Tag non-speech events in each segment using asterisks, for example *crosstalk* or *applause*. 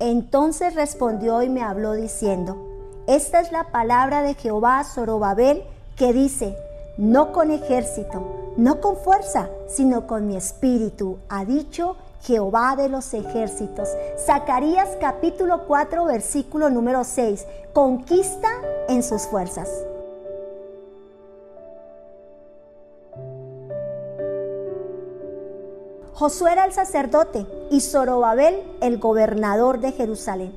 Entonces respondió y me habló diciendo, esta es la palabra de Jehová Zorobabel que dice, no con ejército, no con fuerza, sino con mi espíritu, ha dicho Jehová de los ejércitos. Zacarías capítulo 4 versículo número 6, conquista en sus fuerzas. Josué era el sacerdote y Zorobabel el gobernador de Jerusalén.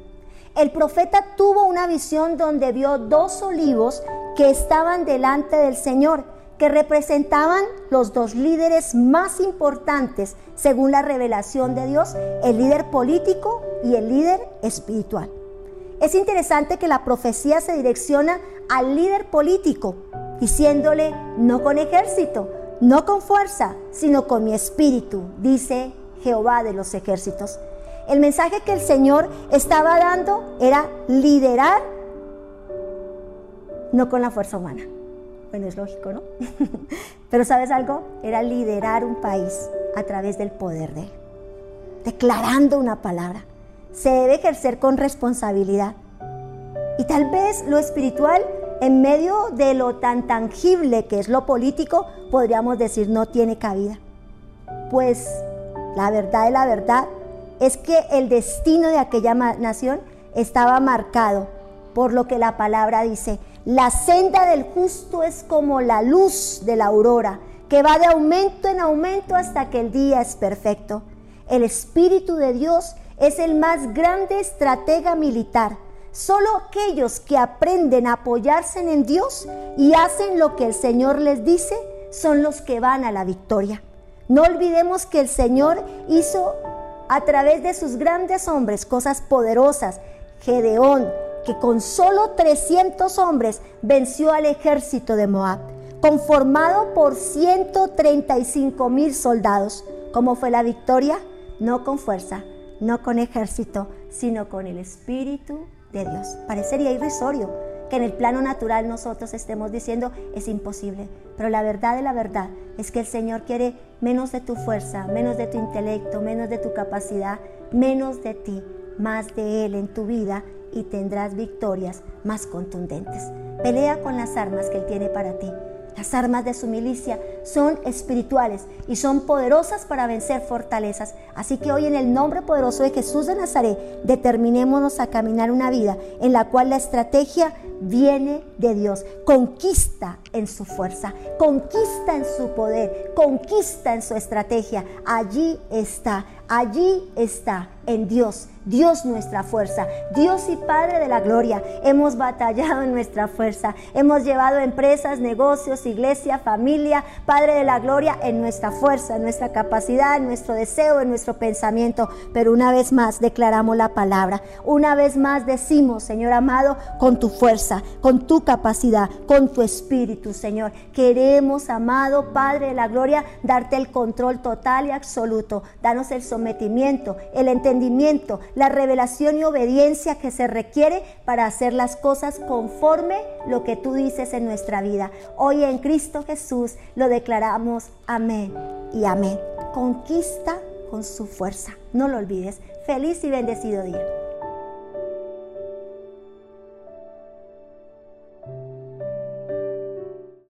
El profeta tuvo una visión donde vio dos olivos que estaban delante del Señor, que representaban los dos líderes más importantes según la revelación de Dios, el líder político y el líder espiritual. Es interesante que la profecía se direcciona al líder político, diciéndole, no con ejército, no con fuerza, sino con mi espíritu, dice Jehová de los ejércitos. El mensaje que el Señor estaba dando era liderar, no con la fuerza humana. Bueno, es lógico, ¿no? *laughs* Pero sabes algo? Era liderar un país a través del poder de Él, declarando una palabra. Se debe ejercer con responsabilidad. Y tal vez lo espiritual en medio de lo tan tangible que es lo político, podríamos decir no tiene cabida. Pues la verdad de la verdad es que el destino de aquella nación estaba marcado por lo que la palabra dice. La senda del justo es como la luz de la aurora, que va de aumento en aumento hasta que el día es perfecto. El Espíritu de Dios es el más grande estratega militar Solo aquellos que aprenden a apoyarse en Dios y hacen lo que el Señor les dice son los que van a la victoria. No olvidemos que el Señor hizo a través de sus grandes hombres cosas poderosas. Gedeón, que con solo 300 hombres venció al ejército de Moab, conformado por 135 mil soldados. ¿Cómo fue la victoria? No con fuerza, no con ejército, sino con el Espíritu de Dios. Parecería irrisorio que en el plano natural nosotros estemos diciendo es imposible, pero la verdad de la verdad es que el Señor quiere menos de tu fuerza, menos de tu intelecto, menos de tu capacidad, menos de ti, más de Él en tu vida y tendrás victorias más contundentes. Pelea con las armas que Él tiene para ti. Las armas de su milicia son espirituales y son poderosas para vencer fortalezas. Así que hoy en el nombre poderoso de Jesús de Nazaret determinémonos a caminar una vida en la cual la estrategia viene de Dios. Conquista en su fuerza, conquista en su poder, conquista en su estrategia. Allí está, allí está en Dios Dios nuestra fuerza, Dios y Padre de la gloria. Hemos batallado en nuestra fuerza, hemos llevado empresas, negocios, iglesia, familia, Padre de la gloria, en nuestra fuerza, en nuestra capacidad, en nuestro deseo, en nuestro pensamiento. Pero una vez más declaramos la palabra, una vez más decimos, Señor amado, con tu fuerza, con tu capacidad, con tu espíritu, Señor. Queremos, amado Padre de la gloria, darte el control total y absoluto. Danos el sometimiento, el entendimiento, la revelación y obediencia que se requiere para hacer las cosas conforme lo que tú dices en nuestra vida. Hoy en Cristo Jesús lo declaramos amén y amén. Conquista con su fuerza. No lo olvides. Feliz y bendecido día.